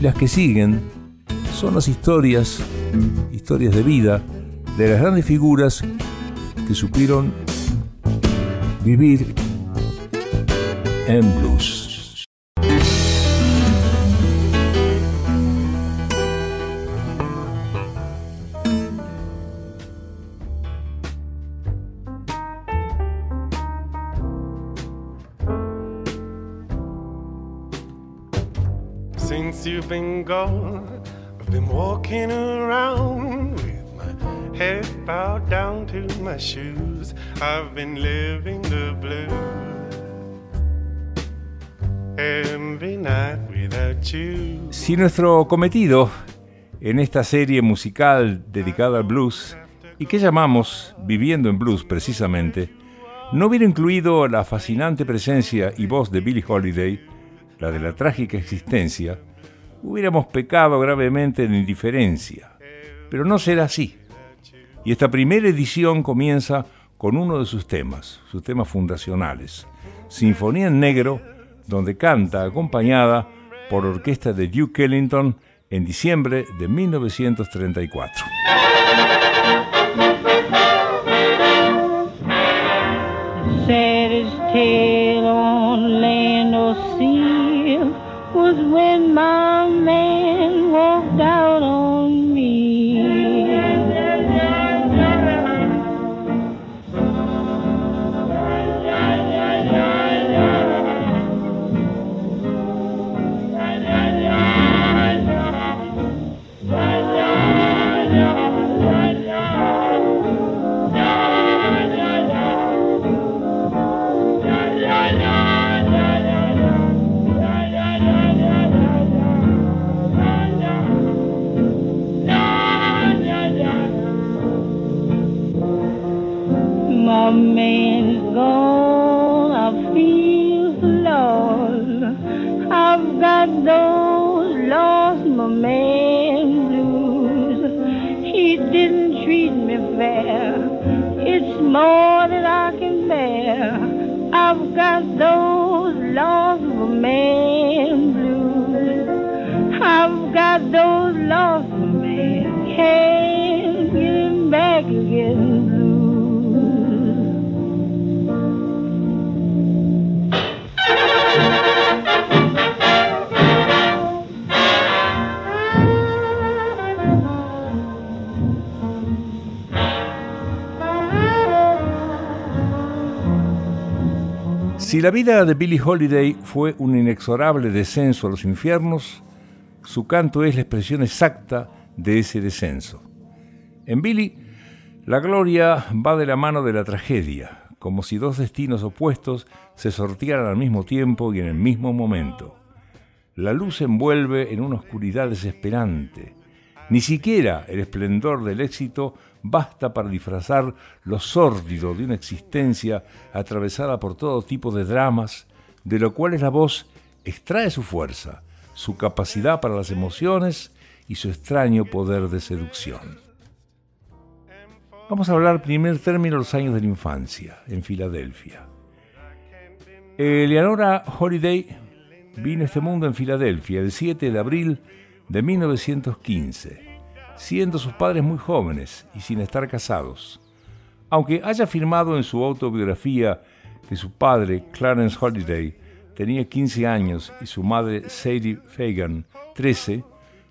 Las que siguen son las historias, historias de vida de las grandes figuras que supieron vivir en blues. I've been walking around with my head bowed down to my shoes. I've been living the. Si nuestro cometido en esta serie musical dedicada al blues, y que llamamos Viviendo en Blues precisamente, no hubiera incluido la fascinante presencia y voz de Billie Holiday, la de la trágica existencia, hubiéramos pecado gravemente en indiferencia. Pero no será así. Y esta primera edición comienza con uno de sus temas, sus temas fundacionales, Sinfonía en Negro, donde canta acompañada por orquesta de Duke Ellington en diciembre de 1934. saddest tale on land or sea was when my la vida de Billie Holiday fue un inexorable descenso a los infiernos, su canto es la expresión exacta de ese descenso. En Billie, la gloria va de la mano de la tragedia, como si dos destinos opuestos se sortearan al mismo tiempo y en el mismo momento. La luz envuelve en una oscuridad desesperante. Ni siquiera el esplendor del éxito basta para disfrazar lo sórdido de una existencia atravesada por todo tipo de dramas, de lo cual la voz extrae su fuerza, su capacidad para las emociones y su extraño poder de seducción. Vamos a hablar primer término los años de la infancia, en Filadelfia. Eleanora Holiday vino a este mundo en Filadelfia el 7 de abril de 1915 siendo sus padres muy jóvenes y sin estar casados. Aunque haya afirmado en su autobiografía que su padre, Clarence Holiday, tenía 15 años y su madre, Sadie Fagan, 13,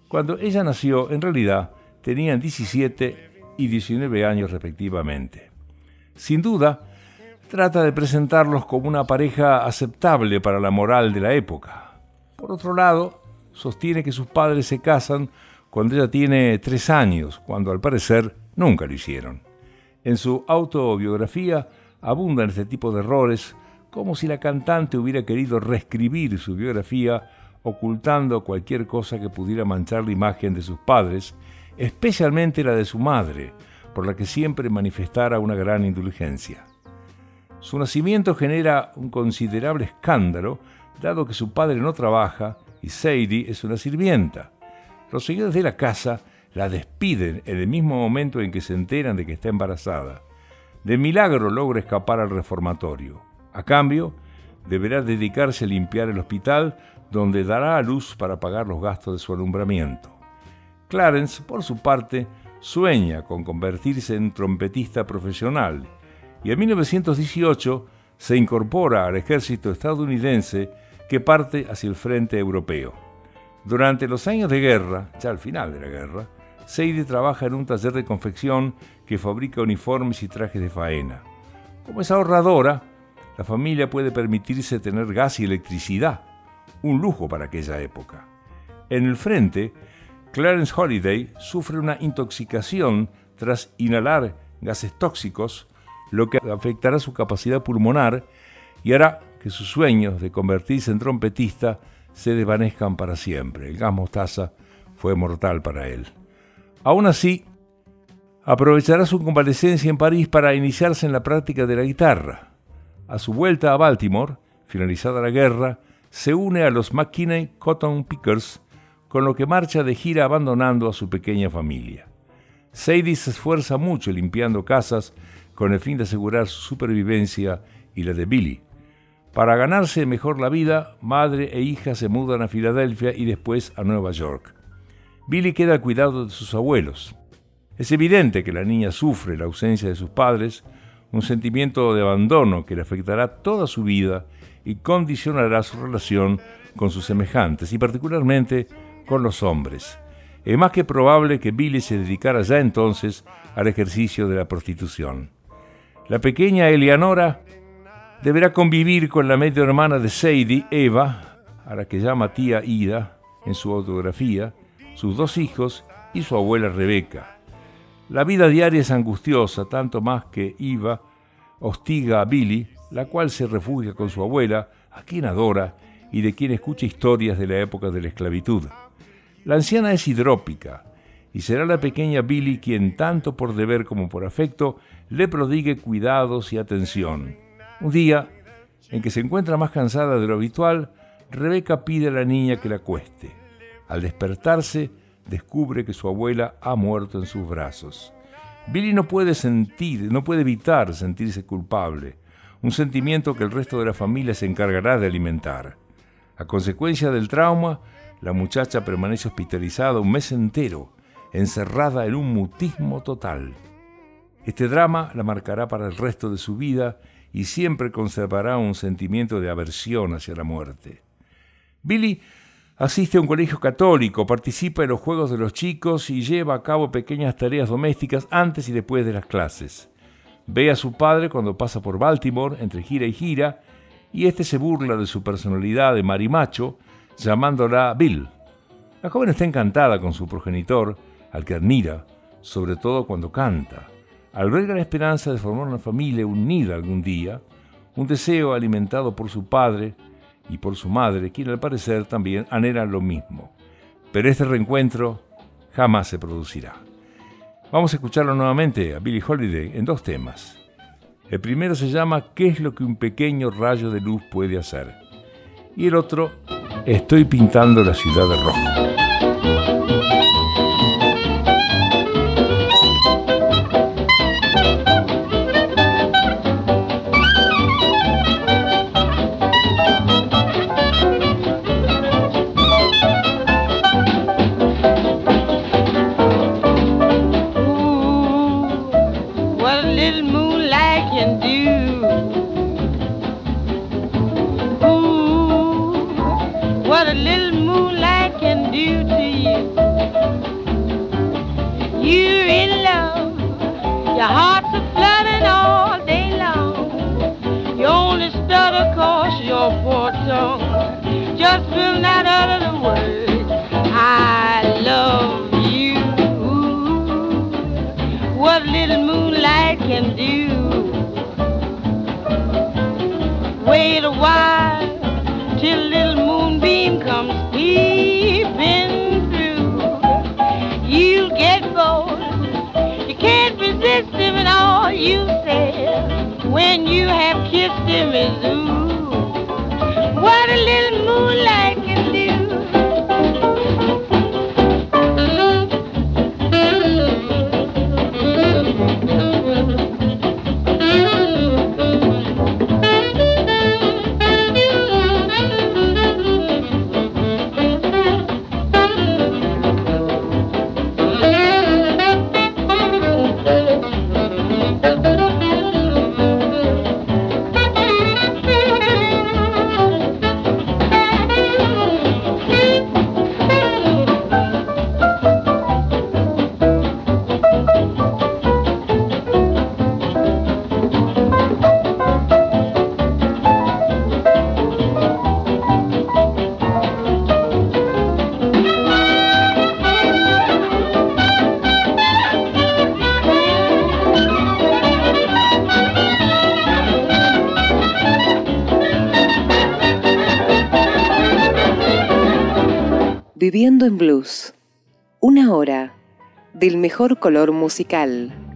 cuando ella nació, en realidad, tenían 17 y 19 años respectivamente. Sin duda, trata de presentarlos como una pareja aceptable para la moral de la época. Por otro lado, sostiene que sus padres se casan cuando ella tiene tres años, cuando al parecer nunca lo hicieron. En su autobiografía abundan este tipo de errores, como si la cantante hubiera querido reescribir su biografía ocultando cualquier cosa que pudiera manchar la imagen de sus padres, especialmente la de su madre, por la que siempre manifestara una gran indulgencia. Su nacimiento genera un considerable escándalo, dado que su padre no trabaja y Sadie es una sirvienta. Los señores de la casa la despiden en el mismo momento en que se enteran de que está embarazada. De milagro logra escapar al reformatorio. A cambio, deberá dedicarse a limpiar el hospital donde dará a luz para pagar los gastos de su alumbramiento. Clarence, por su parte, sueña con convertirse en trompetista profesional y en 1918 se incorpora al ejército estadounidense que parte hacia el frente europeo. Durante los años de guerra, ya al final de la guerra, Sadie trabaja en un taller de confección que fabrica uniformes y trajes de faena. Como es ahorradora, la familia puede permitirse tener gas y electricidad, un lujo para aquella época. En el frente, Clarence Holiday sufre una intoxicación tras inhalar gases tóxicos, lo que afectará su capacidad pulmonar y hará que sus sueños de convertirse en trompetista se desvanezcan para siempre. El gas mostaza fue mortal para él. Aún así, aprovechará su convalecencia en París para iniciarse en la práctica de la guitarra. A su vuelta a Baltimore, finalizada la guerra, se une a los McKinney Cotton Pickers, con lo que marcha de gira abandonando a su pequeña familia. Sadie se esfuerza mucho limpiando casas con el fin de asegurar su supervivencia y la de Billy. Para ganarse mejor la vida, madre e hija se mudan a Filadelfia y después a Nueva York. Billy queda cuidado de sus abuelos. Es evidente que la niña sufre la ausencia de sus padres, un sentimiento de abandono que le afectará toda su vida y condicionará su relación con sus semejantes y particularmente con los hombres. Es más que probable que Billy se dedicara ya entonces al ejercicio de la prostitución. La pequeña Eleanora deberá convivir con la medio hermana de Sadie, Eva, a la que llama tía Ida en su autografía, sus dos hijos y su abuela Rebeca. La vida diaria es angustiosa, tanto más que Eva hostiga a Billy, la cual se refugia con su abuela, a quien adora y de quien escucha historias de la época de la esclavitud. La anciana es hidrópica, y será la pequeña Billy quien, tanto por deber como por afecto, le prodigue cuidados y atención. Un día, en que se encuentra más cansada de lo habitual, Rebeca pide a la niña que la acueste. Al despertarse, descubre que su abuela ha muerto en sus brazos. Billy no puede sentir, no puede evitar sentirse culpable, un sentimiento que el resto de la familia se encargará de alimentar. A consecuencia del trauma, la muchacha permanece hospitalizada un mes entero, encerrada en un mutismo total. Este drama la marcará para el resto de su vida y siempre conservará un sentimiento de aversión hacia la muerte. Billy Asiste a un colegio católico, participa en los juegos de los chicos y lleva a cabo pequeñas tareas domésticas antes y después de las clases. Ve a su padre cuando pasa por Baltimore entre gira y gira y este se burla de su personalidad de marimacho llamándola Bill. La joven está encantada con su progenitor, al que admira, sobre todo cuando canta. Alberga la esperanza de formar una familia unida algún día, un deseo alimentado por su padre, y por su madre, quien al parecer también anhela lo mismo. Pero este reencuentro jamás se producirá. Vamos a escucharlo nuevamente a Billie Holiday en dos temas. El primero se llama ¿Qué es lo que un pequeño rayo de luz puede hacer? Y el otro, Estoy pintando la ciudad de rojo. 因为 Viviendo en Blues. Una hora del mejor color musical.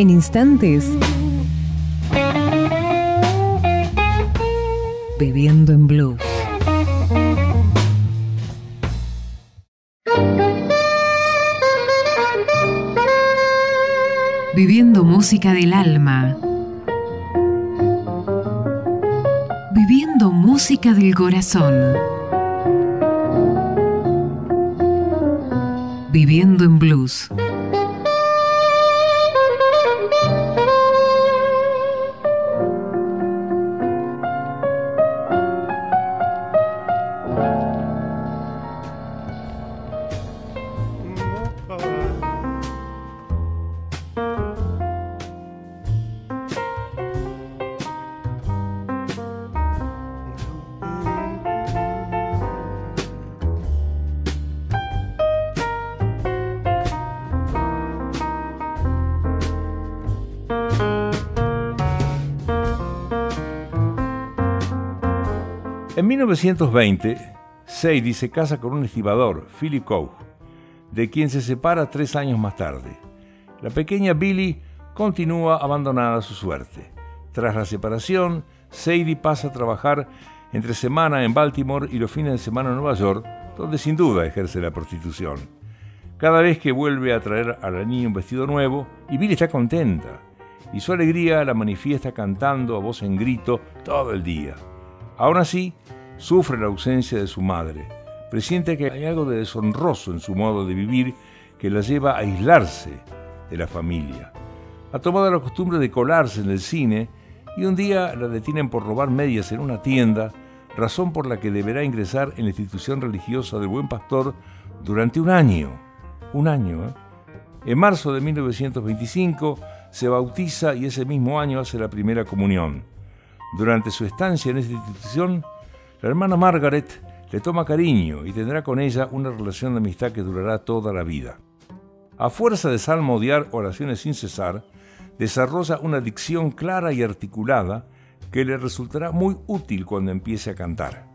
En instantes. Viviendo en blues. Viviendo música del alma. Viviendo música del corazón. Viviendo en blues. 1920, Sadie se casa con un estibador, Philip Coe, de quien se separa tres años más tarde. La pequeña Billy continúa abandonada a su suerte. Tras la separación, Sadie pasa a trabajar entre semana en Baltimore y los fines de semana en Nueva York, donde sin duda ejerce la prostitución. Cada vez que vuelve a traer a la niña un vestido nuevo, y Billy está contenta, y su alegría la manifiesta cantando a voz en grito todo el día. Aún así, sufre la ausencia de su madre. Presiente que hay algo de deshonroso en su modo de vivir que la lleva a aislarse de la familia. Ha tomado la costumbre de colarse en el cine y un día la detienen por robar medias en una tienda, razón por la que deberá ingresar en la institución religiosa del Buen Pastor durante un año. Un año. ¿eh? En marzo de 1925 se bautiza y ese mismo año hace la primera comunión. Durante su estancia en esta institución, la hermana Margaret le toma cariño y tendrá con ella una relación de amistad que durará toda la vida. A fuerza de salmodiar oraciones sin cesar, desarrolla una dicción clara y articulada que le resultará muy útil cuando empiece a cantar.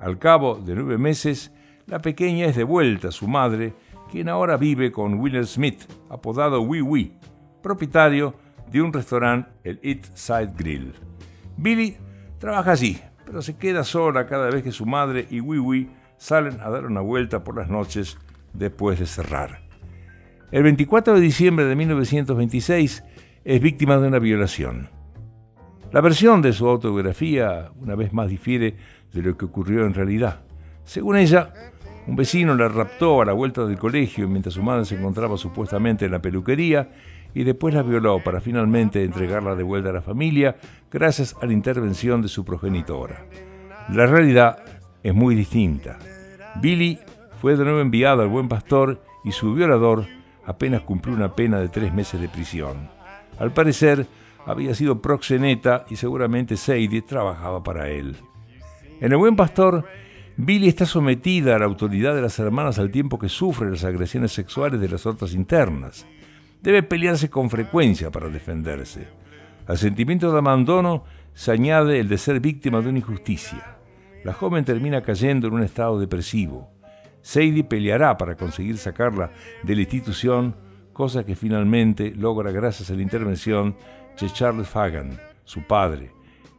Al cabo de nueve meses, la pequeña es devuelta a su madre, quien ahora vive con William Smith, apodado Wee Wee, propietario de un restaurante, el Eat Side Grill. Billy trabaja allí, pero se queda sola cada vez que su madre y Wee salen a dar una vuelta por las noches después de cerrar. El 24 de diciembre de 1926 es víctima de una violación. La versión de su autobiografía una vez más difiere de lo que ocurrió en realidad. Según ella, un vecino la raptó a la vuelta del colegio mientras su madre se encontraba supuestamente en la peluquería y después la violó para finalmente entregarla de vuelta a la familia gracias a la intervención de su progenitora. La realidad es muy distinta. Billy fue de nuevo enviado al buen pastor y su violador apenas cumplió una pena de tres meses de prisión. Al parecer, había sido proxeneta y seguramente Sadie trabajaba para él. En el Buen Pastor, Billy está sometida a la autoridad de las hermanas al tiempo que sufre las agresiones sexuales de las otras internas. Debe pelearse con frecuencia para defenderse. Al sentimiento de abandono se añade el de ser víctima de una injusticia. La joven termina cayendo en un estado depresivo. Sadie peleará para conseguir sacarla de la institución, cosa que finalmente logra gracias a la intervención de Charles Fagan, su padre,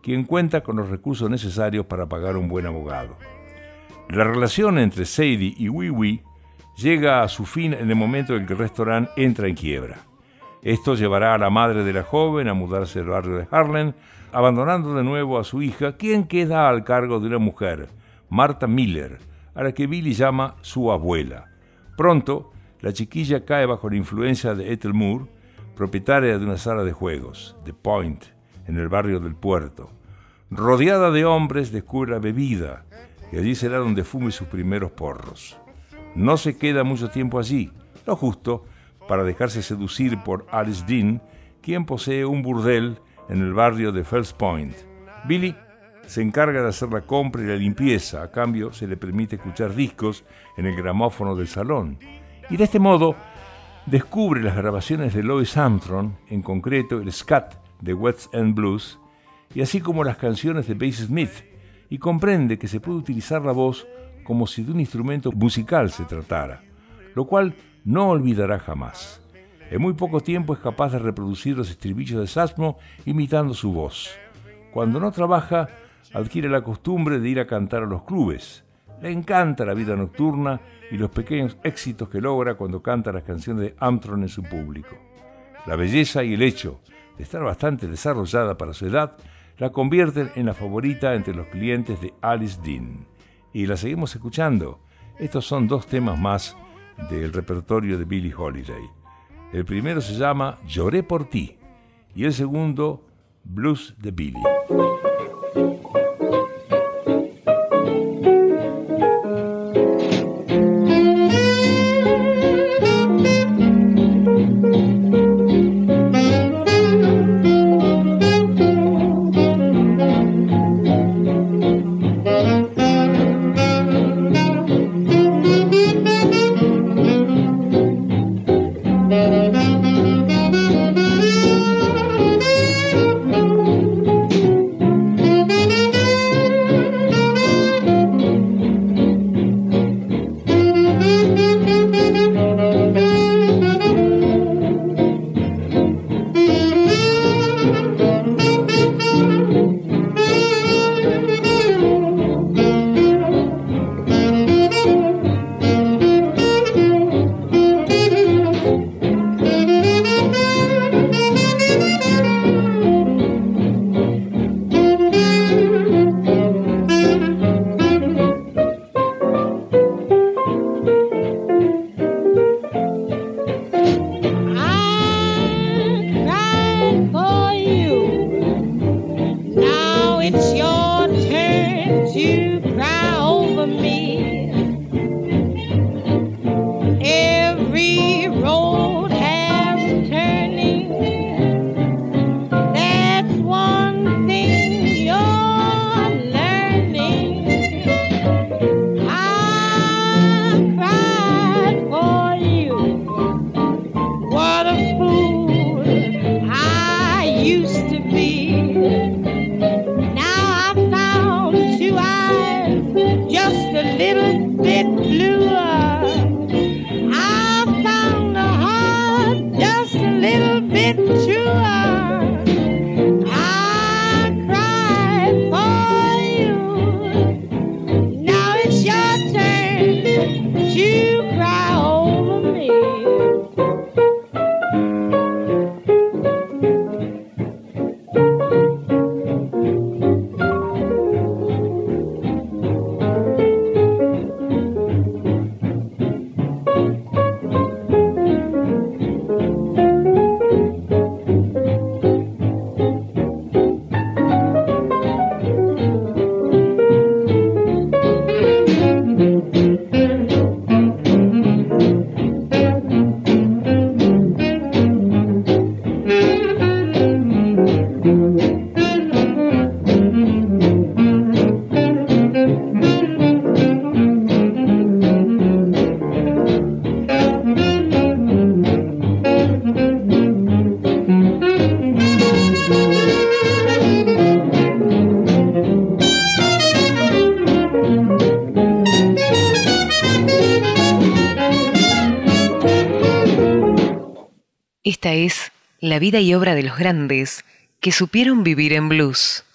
quien cuenta con los recursos necesarios para pagar un buen abogado. La relación entre Sadie y Wee llega a su fin en el momento en que el restaurante entra en quiebra. Esto llevará a la madre de la joven a mudarse al barrio de Harlem, abandonando de nuevo a su hija, quien queda al cargo de una mujer, Martha Miller, a la que Billy llama su abuela. Pronto, la chiquilla cae bajo la influencia de Ethel Moore, propietaria de una sala de juegos, The Point, en el barrio del puerto. Rodeada de hombres, descubre la bebida y allí será donde fume sus primeros porros. No se queda mucho tiempo allí, lo justo para dejarse seducir por Alice Dean, quien posee un burdel en el barrio de Fells Point. Billy se encarga de hacer la compra y la limpieza, a cambio se le permite escuchar discos en el gramófono del salón. Y de este modo descubre las grabaciones de Louis Armstrong, en concreto el scat de West End Blues, y así como las canciones de Bass Smith, y comprende que se puede utilizar la voz como si de un instrumento musical se tratara, lo cual no olvidará jamás. En muy poco tiempo es capaz de reproducir los estribillos de Sasmo imitando su voz. Cuando no trabaja, adquiere la costumbre de ir a cantar a los clubes. Le encanta la vida nocturna y los pequeños éxitos que logra cuando canta las canciones de Armstrong en su público. La belleza y el hecho de estar bastante desarrollada para su edad la convierten en la favorita entre los clientes de Alice Dean. Y la seguimos escuchando. Estos son dos temas más del repertorio de Billie Holiday. El primero se llama Lloré por ti y el segundo Blues de Billie. Vida y obra de los grandes que supieron vivir en blues.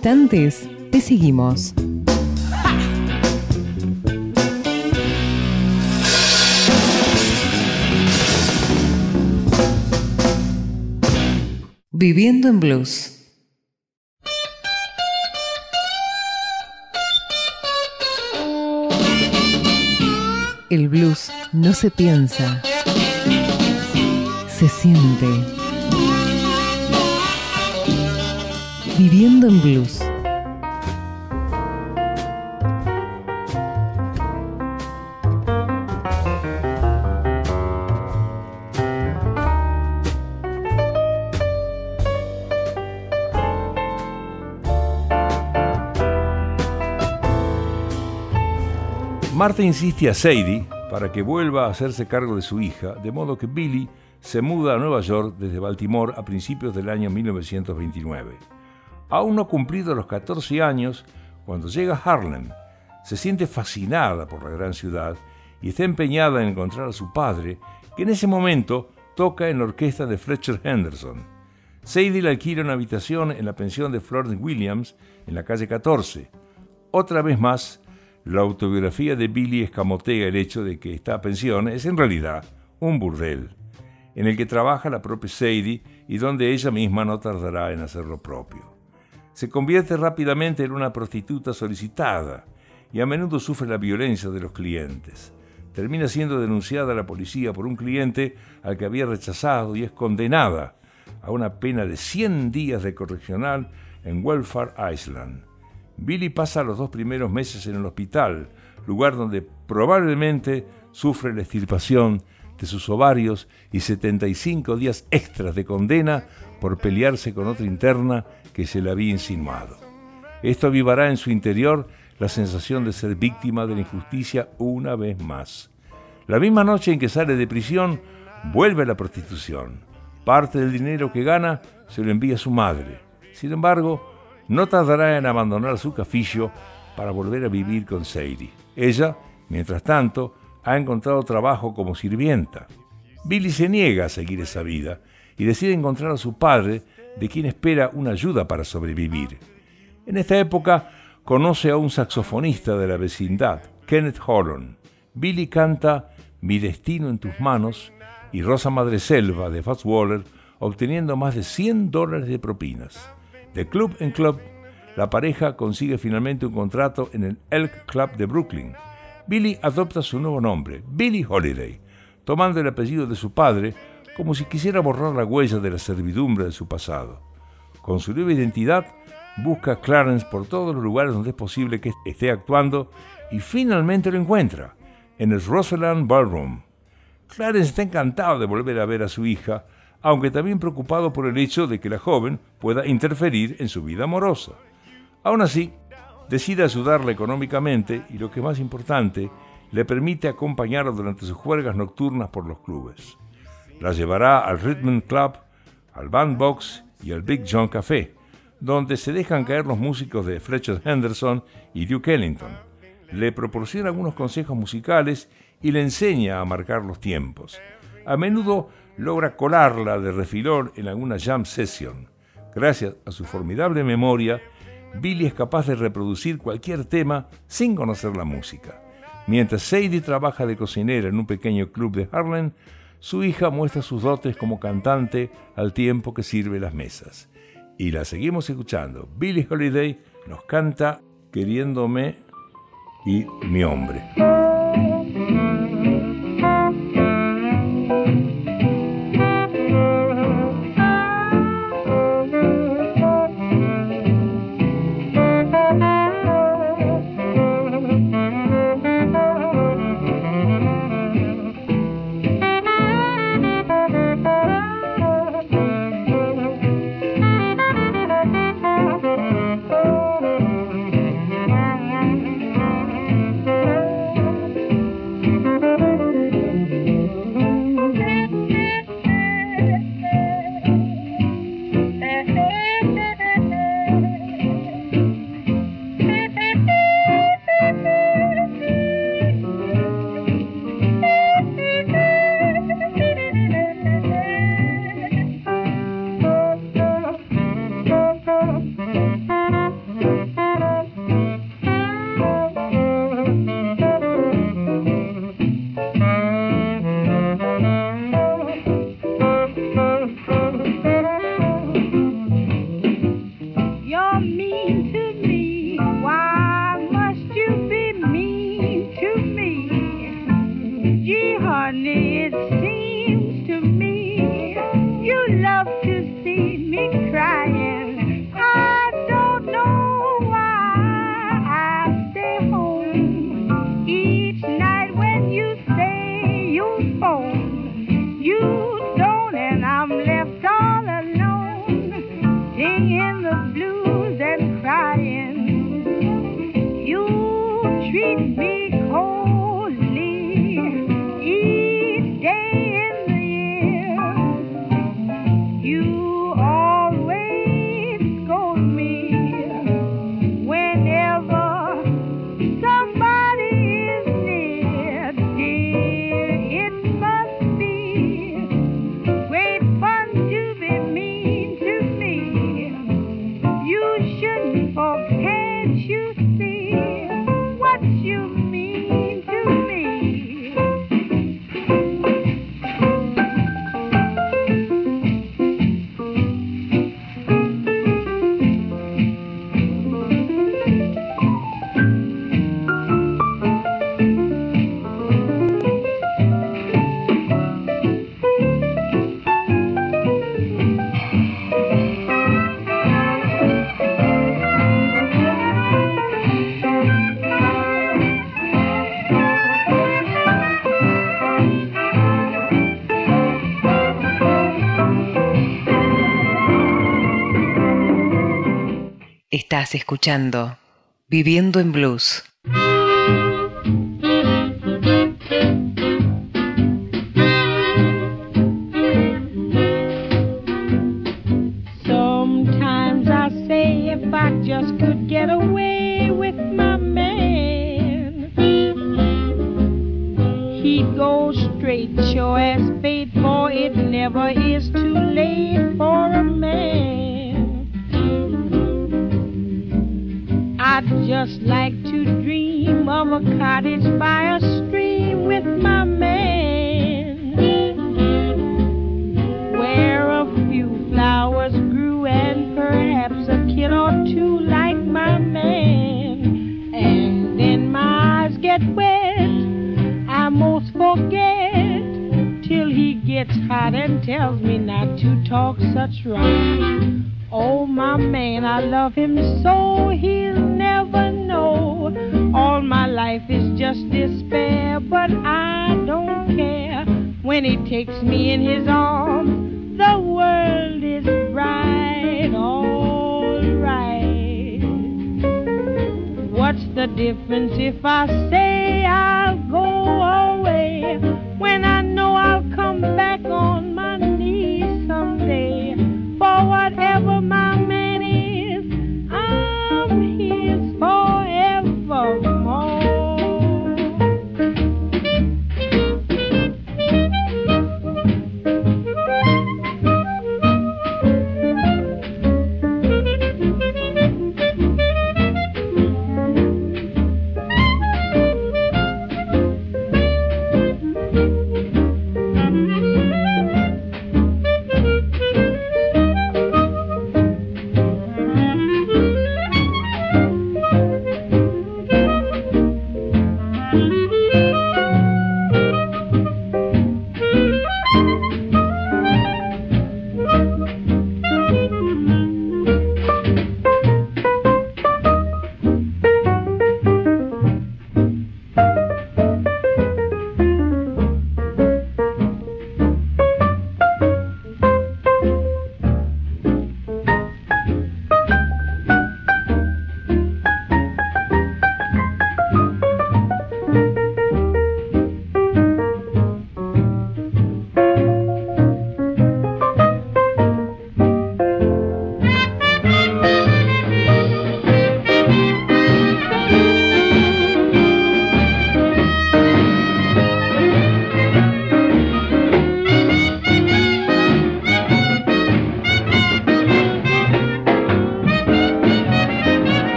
Instantes te seguimos. Viviendo en blues. El blues no se piensa, se siente. Viviendo en blues. Marta insiste a Sadie para que vuelva a hacerse cargo de su hija, de modo que Billy se muda a Nueva York desde Baltimore a principios del año 1929. Aún no cumplido los 14 años, cuando llega a Harlem, se siente fascinada por la gran ciudad y está empeñada en encontrar a su padre, que en ese momento toca en la orquesta de Fletcher Henderson. Sadie le alquila una habitación en la pensión de Florence Williams en la calle 14. Otra vez más, la autobiografía de Billy escamotea el hecho de que esta pensión es en realidad un burdel, en el que trabaja la propia Sadie y donde ella misma no tardará en hacer lo propio. Se convierte rápidamente en una prostituta solicitada y a menudo sufre la violencia de los clientes. Termina siendo denunciada a la policía por un cliente al que había rechazado y es condenada a una pena de 100 días de correccional en Welfare Island. Billy pasa los dos primeros meses en el hospital, lugar donde probablemente sufre la extirpación de sus ovarios y 75 días extras de condena por pelearse con otra interna que se le había insinuado. Esto avivará en su interior la sensación de ser víctima de la injusticia una vez más. La misma noche en que sale de prisión, vuelve a la prostitución. Parte del dinero que gana se lo envía a su madre. Sin embargo, no tardará en abandonar su cafillo para volver a vivir con Sadie. Ella, mientras tanto, ha encontrado trabajo como sirvienta. Billy se niega a seguir esa vida y decide encontrar a su padre, de quien espera una ayuda para sobrevivir. En esta época conoce a un saxofonista de la vecindad, Kenneth Horan. Billy canta Mi destino en tus manos y Rosa Madreselva de Fats Waller obteniendo más de 100 dólares de propinas. De club en club, la pareja consigue finalmente un contrato en el Elk Club de Brooklyn. Billy adopta su nuevo nombre, Billy Holiday, tomando el apellido de su padre como si quisiera borrar la huella de la servidumbre de su pasado. Con su nueva identidad, busca a Clarence por todos los lugares donde es posible que esté actuando y finalmente lo encuentra, en el Roseland Ballroom. Clarence está encantado de volver a ver a su hija, aunque también preocupado por el hecho de que la joven pueda interferir en su vida amorosa. Aún así, decide ayudarla económicamente y lo que más importante, le permite acompañarla durante sus juergas nocturnas por los clubes. La llevará al Rhythm Club, al Bandbox y al Big John Café, donde se dejan caer los músicos de Fletcher Henderson y Duke Ellington. Le proporciona algunos consejos musicales y le enseña a marcar los tiempos. A menudo logra colarla de refilón en alguna jam session. Gracias a su formidable memoria, Billy es capaz de reproducir cualquier tema sin conocer la música. Mientras Sadie trabaja de cocinera en un pequeño club de Harlem, su hija muestra sus dotes como cantante al tiempo que sirve las mesas. Y la seguimos escuchando. Billie Holiday nos canta Queriéndome y mi hombre. Escuchando Viviendo en Blues. Sometimes I say if I just could get away with my man, he'd go straight, sure as fate, for it never is too late for a man. I'd just like to dream of a cottage by a stream with my man, where a few flowers grew and perhaps a kid or two like my man. And then my eyes get wet, I most forget till he gets hot and tells me not to talk such rot. Oh, my man, I love him so he'll never know. All my life is just despair, but I don't care. When he takes me in his arms, the world is bright, all right. What's the difference if I say I'll go away when I know I'll come back on my whatever my man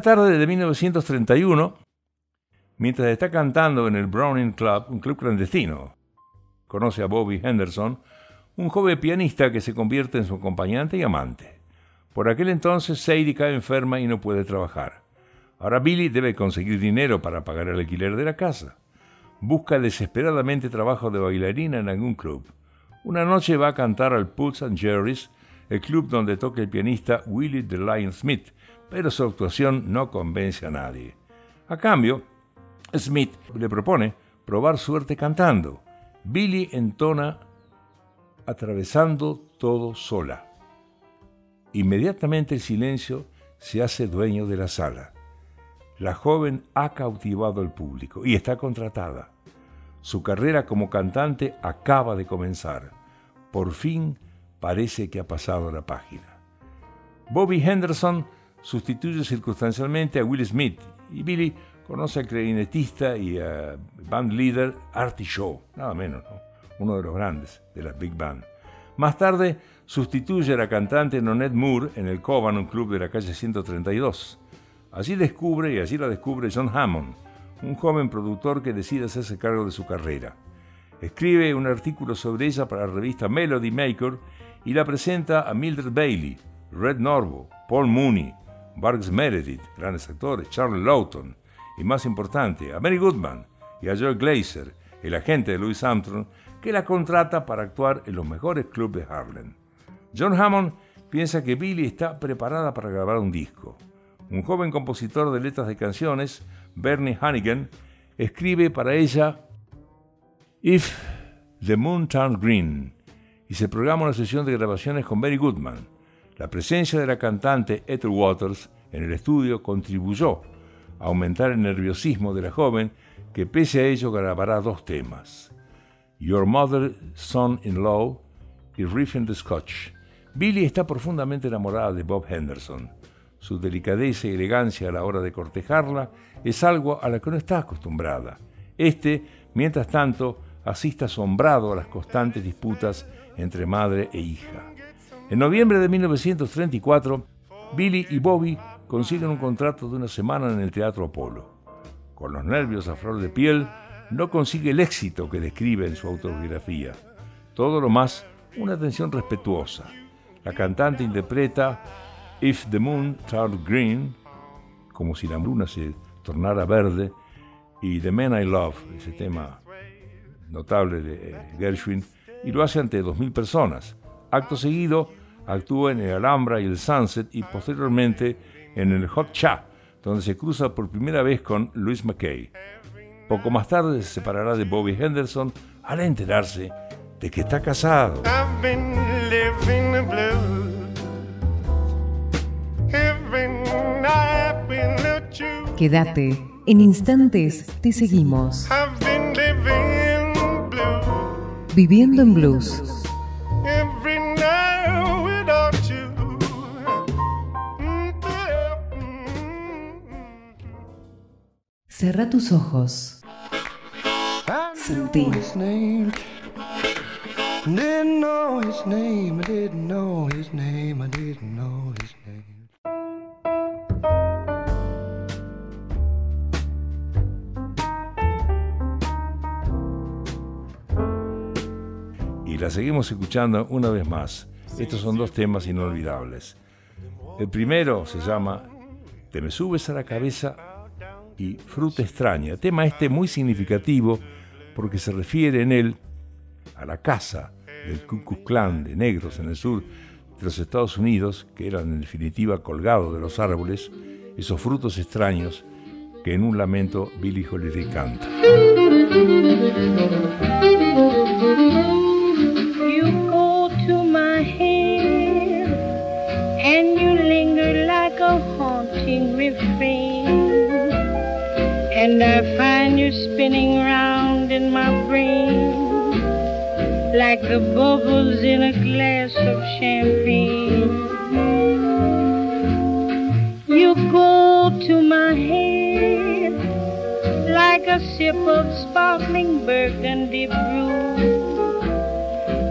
Tarde de 1931, mientras está cantando en el Browning Club, un club clandestino, conoce a Bobby Henderson, un joven pianista que se convierte en su acompañante y amante. Por aquel entonces Sadie cae enferma y no puede trabajar. Ahora Billy debe conseguir dinero para pagar el alquiler de la casa. Busca desesperadamente trabajo de bailarina en algún club. Una noche va a cantar al Pulse and Jerry's, el club donde toca el pianista Willie the Lion Smith, pero su actuación no convence a nadie. A cambio, Smith le propone probar suerte cantando. Billy entona atravesando todo sola. Inmediatamente el silencio se hace dueño de la sala. La joven ha cautivado al público y está contratada. Su carrera como cantante acaba de comenzar. Por fin parece que ha pasado la página. Bobby Henderson sustituye circunstancialmente a Will Smith y Billy conoce al clarinetista y a band leader Artie Shaw, nada menos, ¿no? uno de los grandes de la Big Band. Más tarde sustituye a la cantante Nonette Moore en el Coban, club de la calle 132. Allí descubre, y allí la descubre John Hammond, un joven productor que decide hacerse cargo de su carrera. Escribe un artículo sobre ella para la revista Melody Maker y la presenta a Mildred Bailey, Red Norvo, Paul Mooney, Barks Meredith, grandes actores, Charles Lawton, y más importante, a Mary Goodman y a Joe Glazer, el agente de Louis Armstrong, que la contrata para actuar en los mejores clubes de Harlem. John Hammond piensa que Billy está preparada para grabar un disco. Un joven compositor de letras de canciones, Bernie Hannigan, escribe para ella If the Moon Turned Green y se programa una sesión de grabaciones con Mary Goodman. La presencia de la cantante Ethel Waters en el estudio contribuyó a aumentar el nerviosismo de la joven que pese a ello grabará dos temas. Your Mother, Son-in-Law y Riffing the Scotch. Billy está profundamente enamorada de Bob Henderson. Su delicadeza y elegancia a la hora de cortejarla es algo a la que no está acostumbrada. Este, mientras tanto, asiste asombrado a las constantes disputas entre madre e hija. En noviembre de 1934, Billy y Bobby consiguen un contrato de una semana en el Teatro Apolo. Con los nervios a flor de piel, no consigue el éxito que describe en su autobiografía. Todo lo más, una atención respetuosa. La cantante interpreta If the Moon Turned Green, como si la luna se tornara verde, y The Man I Love, ese tema notable de Gershwin, y lo hace ante 2.000 personas. Acto seguido, actúa en el Alhambra y el Sunset y posteriormente en el Hot Cha, donde se cruza por primera vez con Louis McKay. Poco más tarde se separará de Bobby Henderson al enterarse de que está casado. Quédate, en instantes te seguimos. Viviendo en blues. Cerra tus ojos. Sentí. Y la seguimos escuchando una vez más. Estos son dos temas inolvidables. El primero se llama Te me subes a la cabeza y Fruta extraña. Tema este muy significativo porque se refiere en él a la casa del Ku Klux Klan de negros en el sur de los Estados Unidos, que eran en definitiva colgados de los árboles, esos frutos extraños que en un lamento Billy Holiday canta. You go to my head and you linger like a haunting refrain. Spinning round in my brain like the bubbles in a glass of champagne. You go to my head like a sip of sparkling burgundy brew.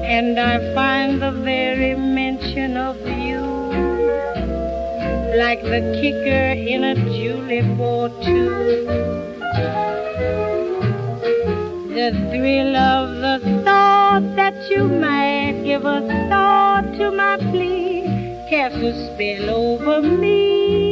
And I find the very mention of you like the kicker in a julep or two. The thrill of the thought that you might give a thought to my plea casts a spell over me.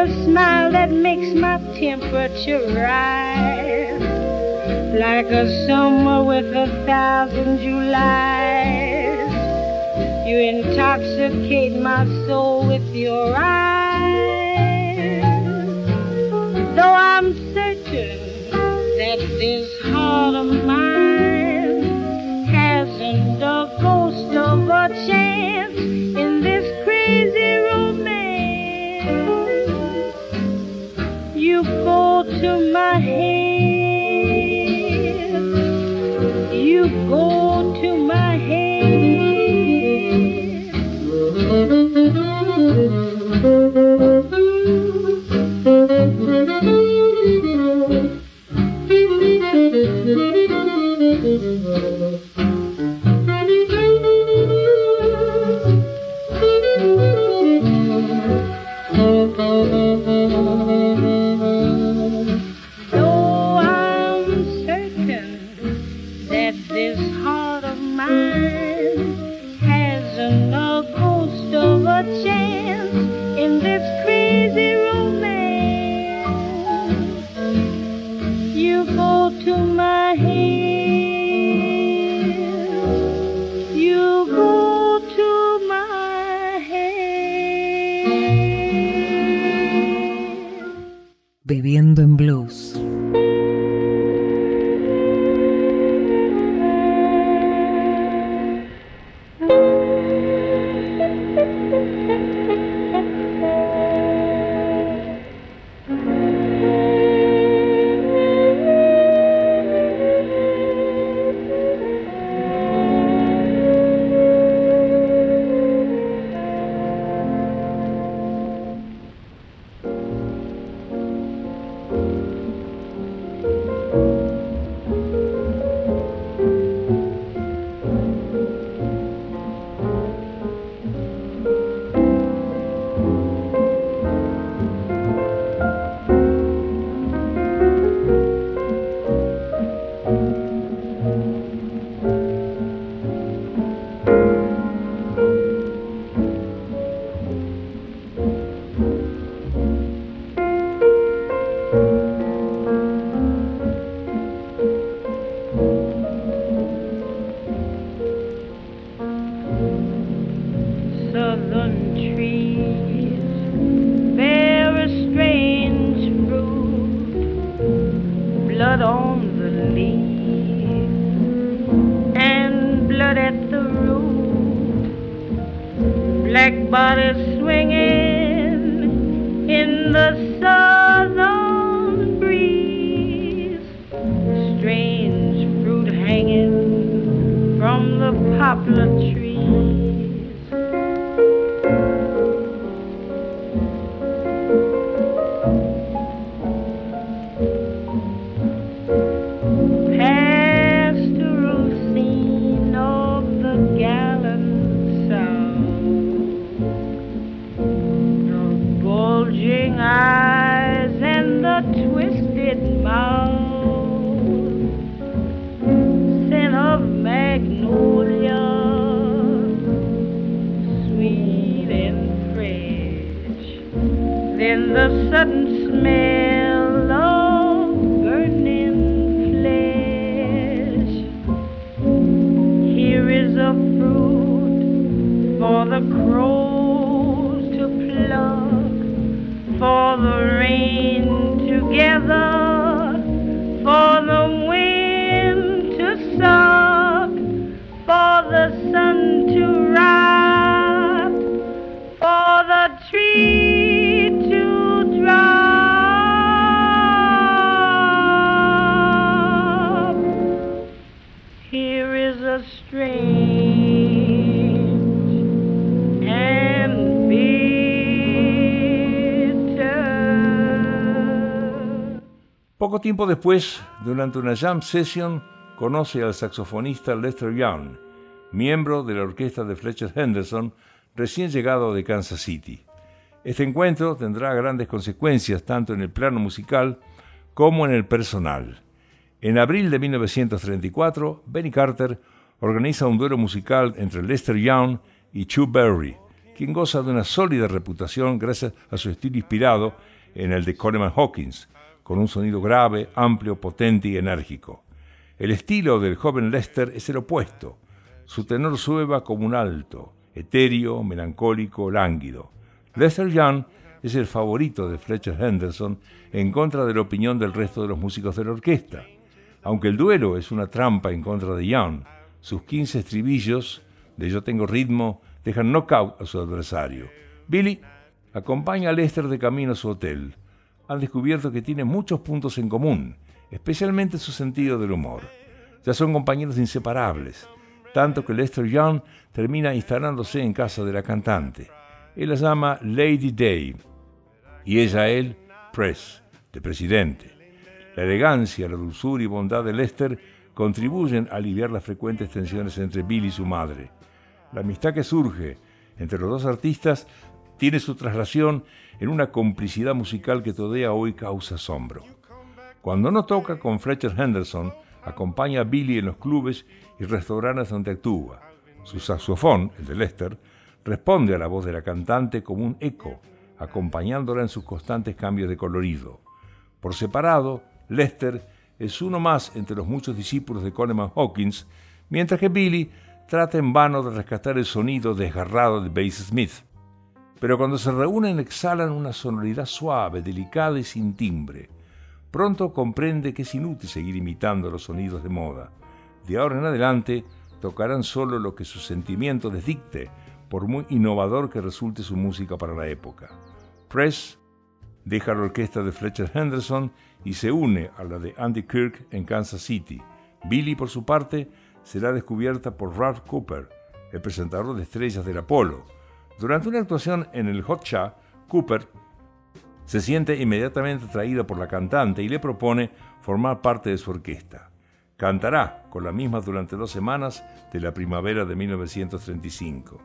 A smile that makes my temperature rise like a summer with a thousand Julys. You intoxicate my soul with your eyes. Though I'm certain that this heart of mine hasn't a ghost of a chance go tiempo después, durante una jam session, conoce al saxofonista Lester Young, miembro de la orquesta de Fletcher Henderson, recién llegado de Kansas City. Este encuentro tendrá grandes consecuencias tanto en el plano musical como en el personal. En abril de 1934, Benny Carter organiza un duelo musical entre Lester Young y Chuck Berry, quien goza de una sólida reputación gracias a su estilo inspirado en el de Coleman Hawkins, con un sonido grave, amplio, potente y enérgico. El estilo del joven Lester es el opuesto. Su tenor sueva como un alto, etéreo, melancólico, lánguido. Lester Young es el favorito de Fletcher Henderson en contra de la opinión del resto de los músicos de la orquesta. Aunque el duelo es una trampa en contra de Young, sus 15 estribillos de Yo tengo ritmo dejan knockout a su adversario. Billy acompaña a Lester de camino a su hotel. Han descubierto que tiene muchos puntos en común, especialmente su sentido del humor. Ya son compañeros inseparables, tanto que Lester Young termina instalándose en casa de la cantante. Él la llama Lady Day y ella él Press, de presidente. La elegancia, la dulzura y bondad de Lester contribuyen a aliviar las frecuentes tensiones entre Bill y su madre. La amistad que surge entre los dos artistas tiene su traslación en una complicidad musical que todavía hoy causa asombro. Cuando no toca con Fletcher Henderson, acompaña a Billy en los clubes y restaurantes donde actúa. Su saxofón, el de Lester, responde a la voz de la cantante como un eco, acompañándola en sus constantes cambios de colorido. Por separado, Lester es uno más entre los muchos discípulos de Coleman Hawkins, mientras que Billy trata en vano de rescatar el sonido desgarrado de Bass Smith. Pero cuando se reúnen exhalan una sonoridad suave, delicada y sin timbre. Pronto comprende que es inútil seguir imitando los sonidos de moda. De ahora en adelante tocarán solo lo que su sentimiento les dicte, por muy innovador que resulte su música para la época. Press deja la orquesta de Fletcher Henderson y se une a la de Andy Kirk en Kansas City. Billy, por su parte, será descubierta por Ralph Cooper, el presentador de estrellas del Apolo. Durante una actuación en el Hot Shot, Cooper se siente inmediatamente atraído por la cantante y le propone formar parte de su orquesta. Cantará con la misma durante dos semanas de la primavera de 1935.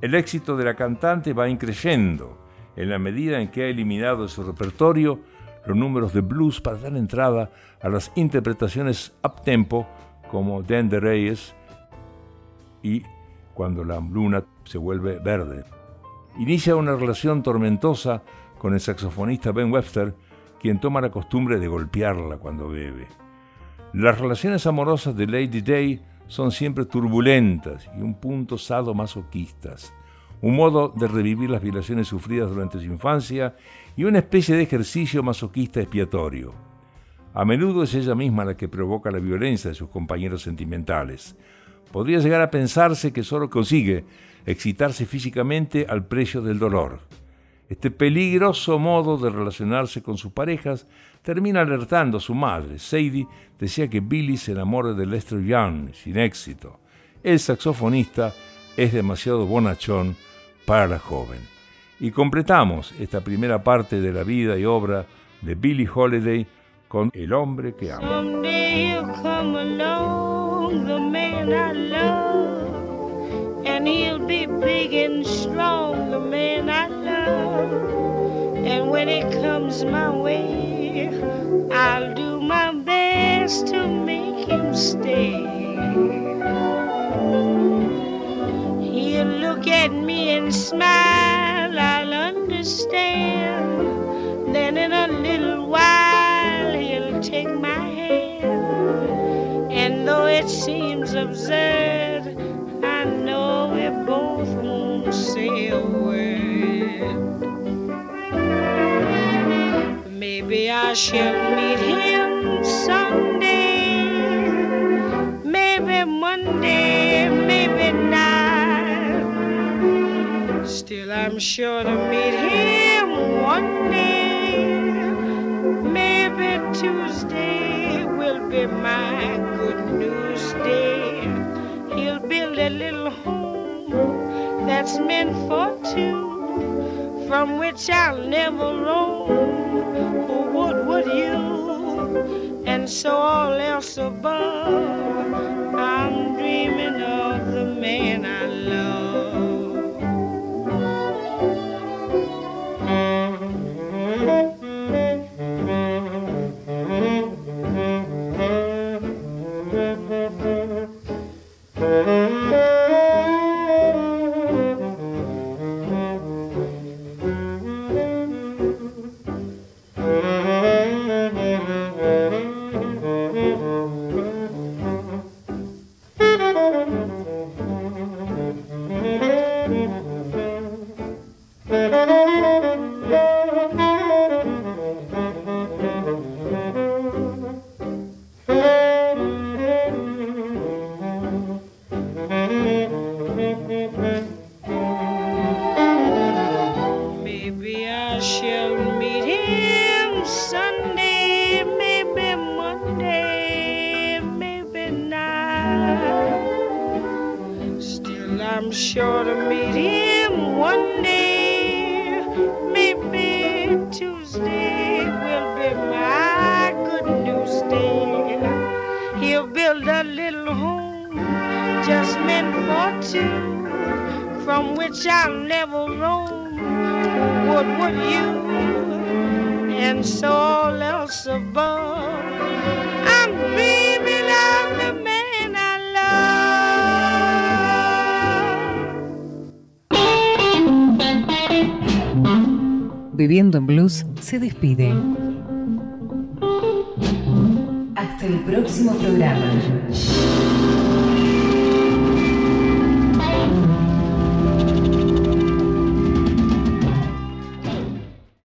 El éxito de la cantante va increyendo en la medida en que ha eliminado de su repertorio los números de blues para dar entrada a las interpretaciones up-tempo como Dan de Reyes y Cuando la luna se vuelve verde. Inicia una relación tormentosa con el saxofonista Ben Webster, quien toma la costumbre de golpearla cuando bebe. Las relaciones amorosas de Lady Day son siempre turbulentas y un punto sadomasoquistas, un modo de revivir las violaciones sufridas durante su infancia y una especie de ejercicio masoquista expiatorio. A menudo es ella misma la que provoca la violencia de sus compañeros sentimentales. Podría llegar a pensarse que solo consigue excitarse físicamente al precio del dolor. Este peligroso modo de relacionarse con sus parejas termina alertando a su madre. Sadie decía que Billy se enamore de Lester Young, sin éxito. El saxofonista es demasiado bonachón para la joven. Y completamos esta primera parte de la vida y obra de Billie Holiday con El hombre que amo. Man I love, and he'll be big and strong, the man I love. And when it comes my way, I'll do my best to make him stay. He'll look at me and smile, I'll understand. Then in a little while, he'll take my hand. And though it seems absurd, I know we both won't say a word. Maybe I shall meet him someday. Maybe Monday, maybe not. Still, I'm sure to meet him one day. Maybe Tuesday will be my good news day. Build a little home that's meant for two, from which I'll never roam. Who would, would you? And so all else above, I'm dreaming of the man I love. Maybe